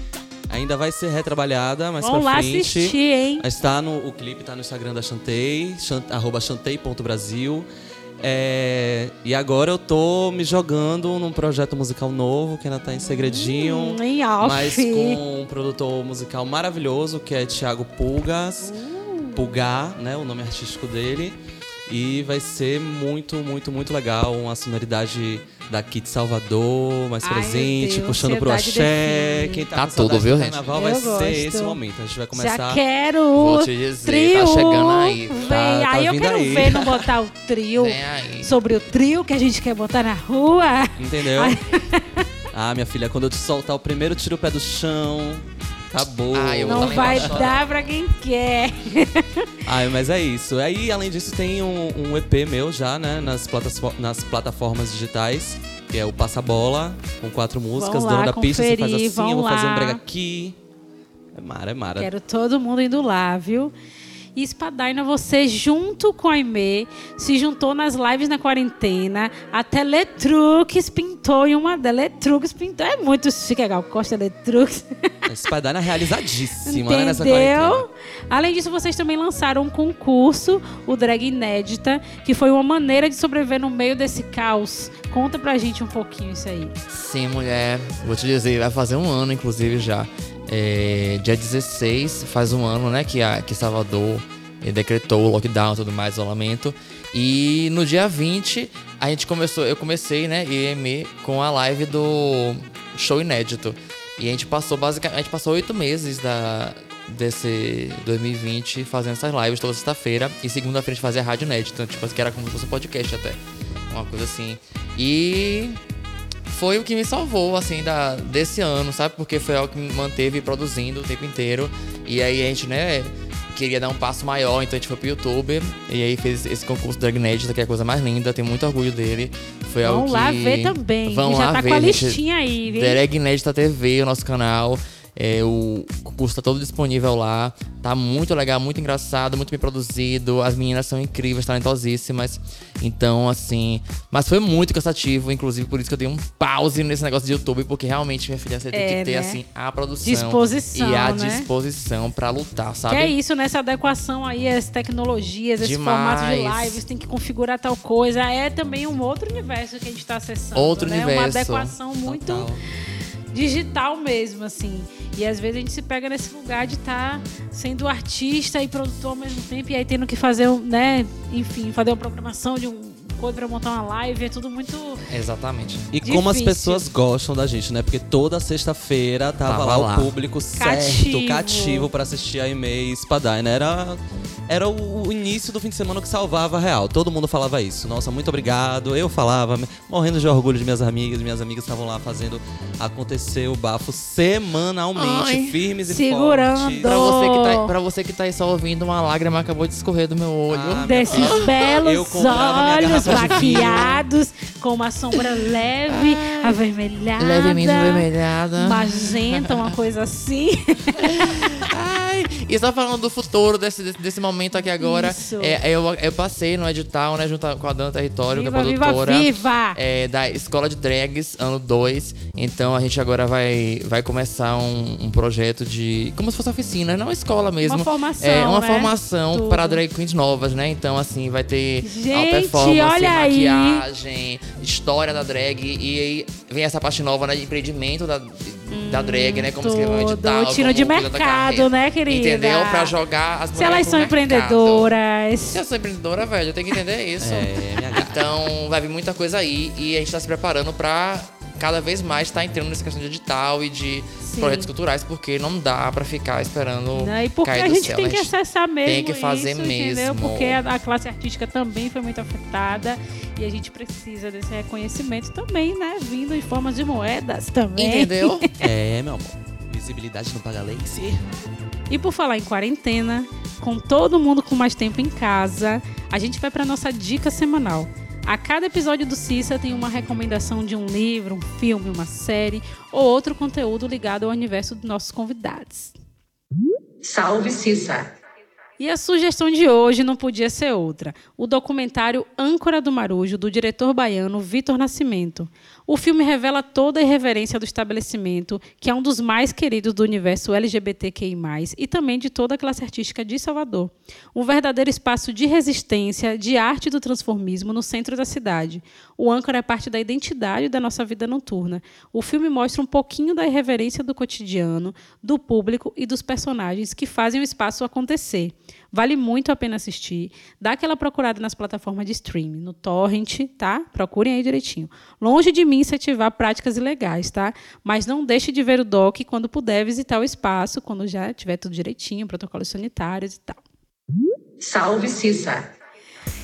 ainda vai ser retrabalhada mais Vamos pra lá frente. assistir, hein? Mas tá no, o clipe tá no Instagram da Chantei, chan, arroba chantei.brasil. É, e agora eu tô me jogando num projeto musical novo que ainda tá em segredinho. Hum, em off. mas com um produtor musical maravilhoso que é Thiago Pulgas. Uh. Pulgar, né? O nome artístico dele. E vai ser muito, muito, muito legal. Uma sonoridade daqui de Salvador, mais Ai, presente, Deus, puxando pro axé. Quem tá, Tá tudo, viu, gente? carnaval Eu vai gosto. ser esse momento. A gente vai começar. Já quero Vou o te dizer, trio. tá chegando aí. Vem, Tá- tá aí eu quero aí. ver não botar o trio sobre o trio que a gente quer botar na rua. Entendeu? ah, minha filha, quando eu te soltar o primeiro tiro o pé do chão, acabou. Ah, eu vou Não também vai chorar. dar pra quem quer. Ai, mas é isso. Aí, além disso, tem um, um EP meu já, né, nas, nas plataformas digitais, que é o Passa Bola, com quatro músicas. lá Dono da pista, você faz assim, vão eu vou fazer lá. um brega aqui. É mara, é mara. Quero todo mundo indo lá, viu? E Spadaina, você junto com a Aimee, se juntou nas lives na quarentena. A Teletrux pintou em uma delas. Teletrux pintou. É muito chique, Gal Costa Teletrux. Espadana realizadíssima, né, nessa Entendeu? quarentena. Além disso, vocês também lançaram um concurso, o Drag Inédita, que foi uma maneira de sobreviver no meio desse caos. Conta pra gente um pouquinho isso aí. Sim, mulher. Vou te dizer, vai fazer um ano, inclusive, já. É, dia 16, faz um ano, né, que, a, que Salvador eh, decretou o lockdown tudo mais, isolamento. E no dia 20, a gente começou, eu comecei, né, e Eme, com a live do show inédito. E a gente passou, basicamente, a gente passou oito meses da, desse 2020 fazendo essas lives toda sexta-feira. E segunda-feira a gente fazia rádio inédito, tipo, que era como se fosse um podcast até. Uma coisa assim. E foi o que me salvou, assim, da, desse ano, sabe? Porque foi algo que me manteve produzindo o tempo inteiro. E aí a gente, né, queria dar um passo maior, então a gente foi pro YouTube e aí fez esse concurso Drag Inédita, que é a coisa mais linda, tenho muito orgulho dele. Foi Vão algo lá que... ver também. Vão Já lá tá ver, com a gente. listinha aí, viu? Drag Inédita TV, o nosso canal. É, o concurso tá todo disponível lá. Tá muito legal, muito engraçado, muito bem produzido. As meninas são incríveis, talentosíssimas. Então, assim. Mas foi muito cansativo, inclusive por isso que eu dei um pause nesse negócio de YouTube, porque realmente, minha filha, você tem É, que ter, né? assim, a produção. Disposição, E a né? disposição pra lutar, Que sabe? é isso, nessa adequação aí, as tecnologias, esse Demais. formato de lives, tem que configurar tal coisa. É também um outro universo que a gente tá acessando. Outro né? Uma universo. adequação muito Total. Digital mesmo, assim. E às vezes a gente se pega nesse lugar de estar sendo artista e produtor ao mesmo tempo, e aí tendo que fazer, um, né, enfim, fazer uma programação de um coisa pra montar uma live, é tudo muito. Exatamente. E como as Difícil. pessoas gostam da gente, né? Porque toda sexta-feira tava, Tava lá, lá. o público certo, Cativo. cativo pra assistir a e-mail Espadine. Era, era o, início do fim de semana que salvava a real. Todo mundo falava isso. Nossa, muito obrigado. Eu falava, morrendo de orgulho de minhas amigas. Minhas amigas estavam lá fazendo acontecer o bafo semanalmente, Ai, firmes e segurando. fortes. Pra você, que tá, pra você que tá aí só ouvindo, uma lágrima acabou de escorrer do meu olho. Ah, Desses Eu belos comprava minha olhos. Maquiados, com uma sombra leve, avermelhada. Levemente avermelhada. Magenta, uma coisa assim. E só falando do futuro desse, desse, desse momento aqui agora, Isso. é, eu, eu passei no edital, né, junto com a Dan Território, que é Viva, viva, produtora. viva! é, da Escola de Drags, ano 2. Então a gente agora vai, vai começar um, um projeto de. Como se fosse oficina, não escola mesmo. Uma formação, É uma né? formação Tudo. para drag queens novas, né? Então, assim, vai ter Gente, performance, olha aí. maquiagem, história da drag. E aí vem essa parte nova, né? De empreendimento da, da drag, né? Como um tudo. edital. Tiro como de mercado, né, querida? Entendeu? Pra jogar as Se mulheres elas pro são mercado. empreendedoras. Se eu sou empreendedora, velho, eu tenho que entender isso. É. Então, vai vir muita coisa aí e a gente tá se preparando pra cada vez mais estar entrando nessa questão de edital e de Sim. projetos culturais, porque não dá pra ficar esperando Né? E porque cair a do gente céu. tem que acessar mesmo tem que fazer isso, entendeu? mesmo. Porque a, a classe artística também foi muito afetada e a gente precisa desse reconhecimento também, né? Vindo em forma de moedas também. Entendeu? É, meu amor. Visibilidade não paga lei, sim. E por falar em quarentena, com todo mundo com mais tempo em casa, a gente vai para nossa dica semanal. A cada episódio do Cissa tem uma recomendação de um livro, um filme, uma série ou outro conteúdo ligado ao universo dos nossos convidados. Salve Cissa. E a sugestão de hoje não podia ser outra: o documentário Âncora do Marujo, do diretor baiano Vitor Nascimento. O filme revela toda a irreverência do estabelecimento, que é um dos mais queridos do universo LGBTQI, e também de toda a classe artística de Salvador. Um verdadeiro espaço de resistência, de arte do transformismo no centro da cidade. O Âncora é parte da identidade da nossa vida noturna. O filme mostra um pouquinho da irreverência do cotidiano, do público e dos personagens que fazem o espaço acontecer. Vale muito a pena assistir. Dá aquela procurada nas plataformas de streaming, no Torrent, tá? Procurem aí direitinho. Longe de mim incentivar práticas ilegais, tá? Mas não deixe de ver o doc quando puder visitar o espaço, quando já tiver tudo direitinho, protocolos sanitários e tal. Salve Cissa.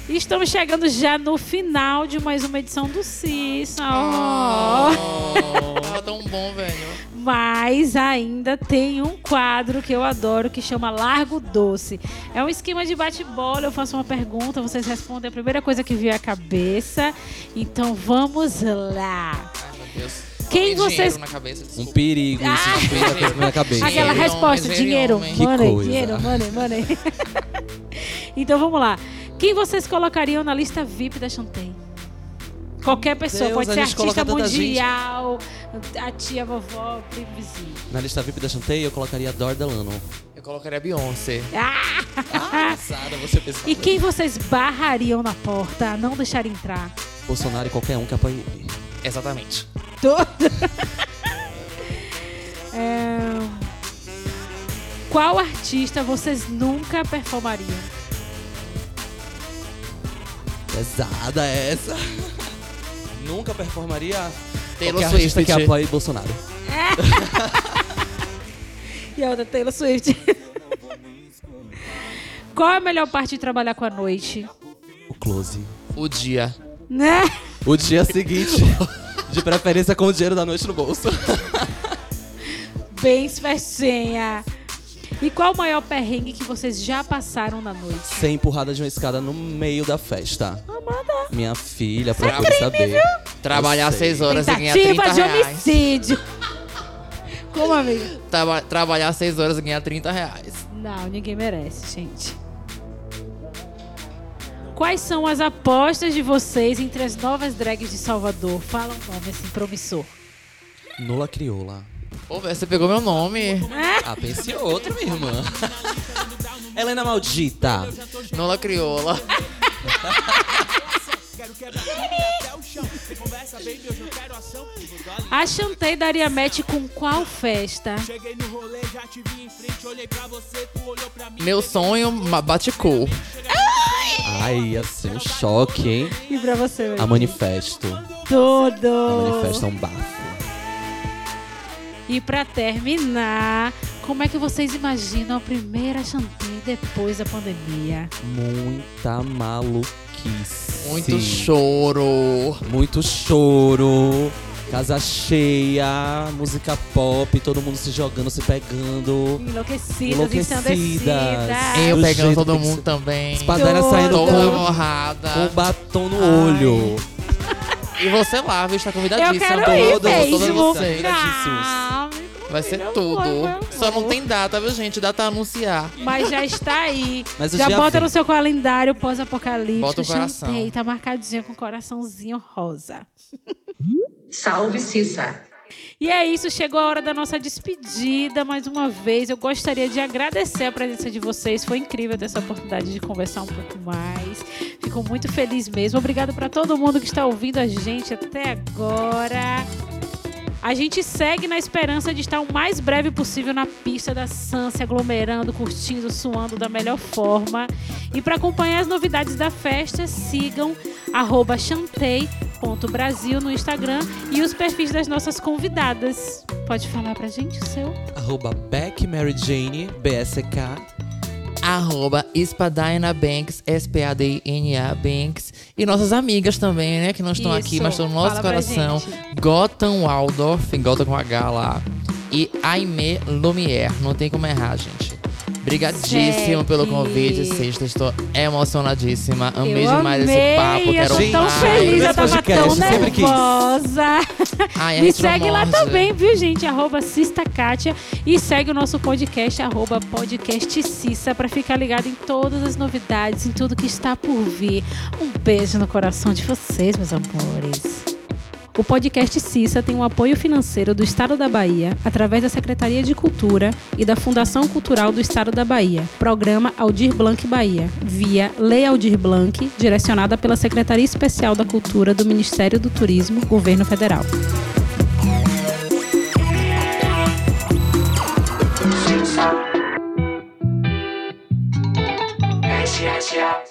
Estamos chegando já no final de mais uma edição do Cissa. Oh. Oh, tava tão bom, velho. Mas ainda tem um quadro que eu adoro que chama Largo Doce. É um esquema de bate-bola. Eu faço uma pergunta, vocês respondem a primeira coisa que vier à cabeça. Então vamos lá. Ai, meu Deus. Quem Tem vocês- cabeça, Um perigo, isso Ah! na cabeça. Aquela Dinheiro, resposta: dinheiro. Que money, coisa. dinheiro, money, money. então vamos lá. Quem vocês colocariam na lista VIP da Chantei? Qualquer pessoa, Deus, pode ser artista mundial, a tia, a vovó, primo vizinho. Na lista VIP da Chantei, eu colocaria a Dor Delano. Eu colocaria a Beyoncé. Ah! Passada, você pensava. E quem vocês barrariam na porta, não deixar entrar? Bolsonaro e qualquer um que apoie ele. Exatamente. Todo. É, Qual artista vocês nunca performariam? Pesada essa. Nunca performaria Taylor qualquer Swift. artista que apoie Bolsonaro. E a outra Taylor Swift. Qual é a melhor parte de trabalhar com a noite? O close. O dia. Né? O dia seguinte, de preferência com o dinheiro da noite no bolso. Bem espertinha. E qual o maior perrengue que vocês já passaram na noite? Ser empurrada de uma escada no meio da festa. Amanda. Minha filha, é procure saber. Trabalhar Eu sei. seis horas e ganhar Tentativa 30 de reais. homicídio. Como, amigo? Traba- trabalhar seis horas e ganhar 30 reais. Não, ninguém merece, gente. Quais são as apostas de vocês entre as novas drags de Salvador? Fala um nome assim promissor. Nula crioula. Pô, velho, você pegou meu nome. Ah, pense em outro, minha irmã. Helena Maldita. Nola Crioula. A Chantei daria match com qual festa? Meu sonho, Baticu. Ai, ia ser um choque, hein? E pra você, A? Manifesto. Tudo! A Manifesto é um bafo. E pra terminar, como é que vocês imaginam a primeira Chantei depois da pandemia? Muita maluquice. Muito choro. Muito choro. Casa cheia, música pop, todo mundo se jogando, se pegando. Enlouquecidas, Enlouquecidas. Eu do pegando todo mundo também. Espadana saindo com, com batom no Ai. olho. E você lá, viu? Está convidadíssima. Eu quero ir todos, mesmo. todos vocês. Ah, Vai ser Não tudo. foi, meu Só não tem data, viu, gente? Data a anunciar. Mas já está aí. Mas o já bota no seu calendário pós-apocalipse. Bota um coração. Chantei, tá marcadinha com coraçãozinho rosa. Salve Cissa. E é isso, chegou a hora da nossa despedida. Mais uma vez, eu gostaria de agradecer a presença de vocês. Foi incrível ter essa oportunidade de conversar um pouco mais. Fico muito feliz mesmo. Obrigado para todo mundo que está ouvindo a gente até agora. A gente segue na esperança de estar o mais breve possível na pista da Sun, se aglomerando, curtindo, suando da melhor forma. E para acompanhar as novidades da festa, sigam chantei.brasil no Instagram e os perfis das nossas convidadas. Pode falar pra gente o seu? Arroba Beck Mary Jane, BSK. Arroba Espadina Banks, S-P-A-D-I-N-A Banks. E nossas amigas também, né? Que não estão aqui, Isso, mas estão no nosso fala coração. Gotham Waldorf, Gotham com H lá. E Aimee Lumière. Não tem como errar, gente. Obrigadíssimo pelo convite, Sexta. Estou emocionadíssima. Amei eu demais amei, esse papo. eu Quero tô tão mais. feliz, eu tava podcast, tão nervosa. Ai, a Me segue lá também, viu, gente? Arroba Cista Kátia. E segue o nosso podcast, arroba podcast Cissa, pra ficar ligado em todas as novidades, em tudo que está por vir. Um beijo no coração de vocês, meus amores. O podcast Cissa tem um apoio financeiro do Estado da Bahia através da Secretaria de Cultura e da Fundação Cultural do Estado da Bahia, programa Aldir Blanc Bahia, via Lei Aldir Blanc, direcionada pela Secretaria Especial da Cultura do Ministério do Turismo, Governo Federal. É, é, é.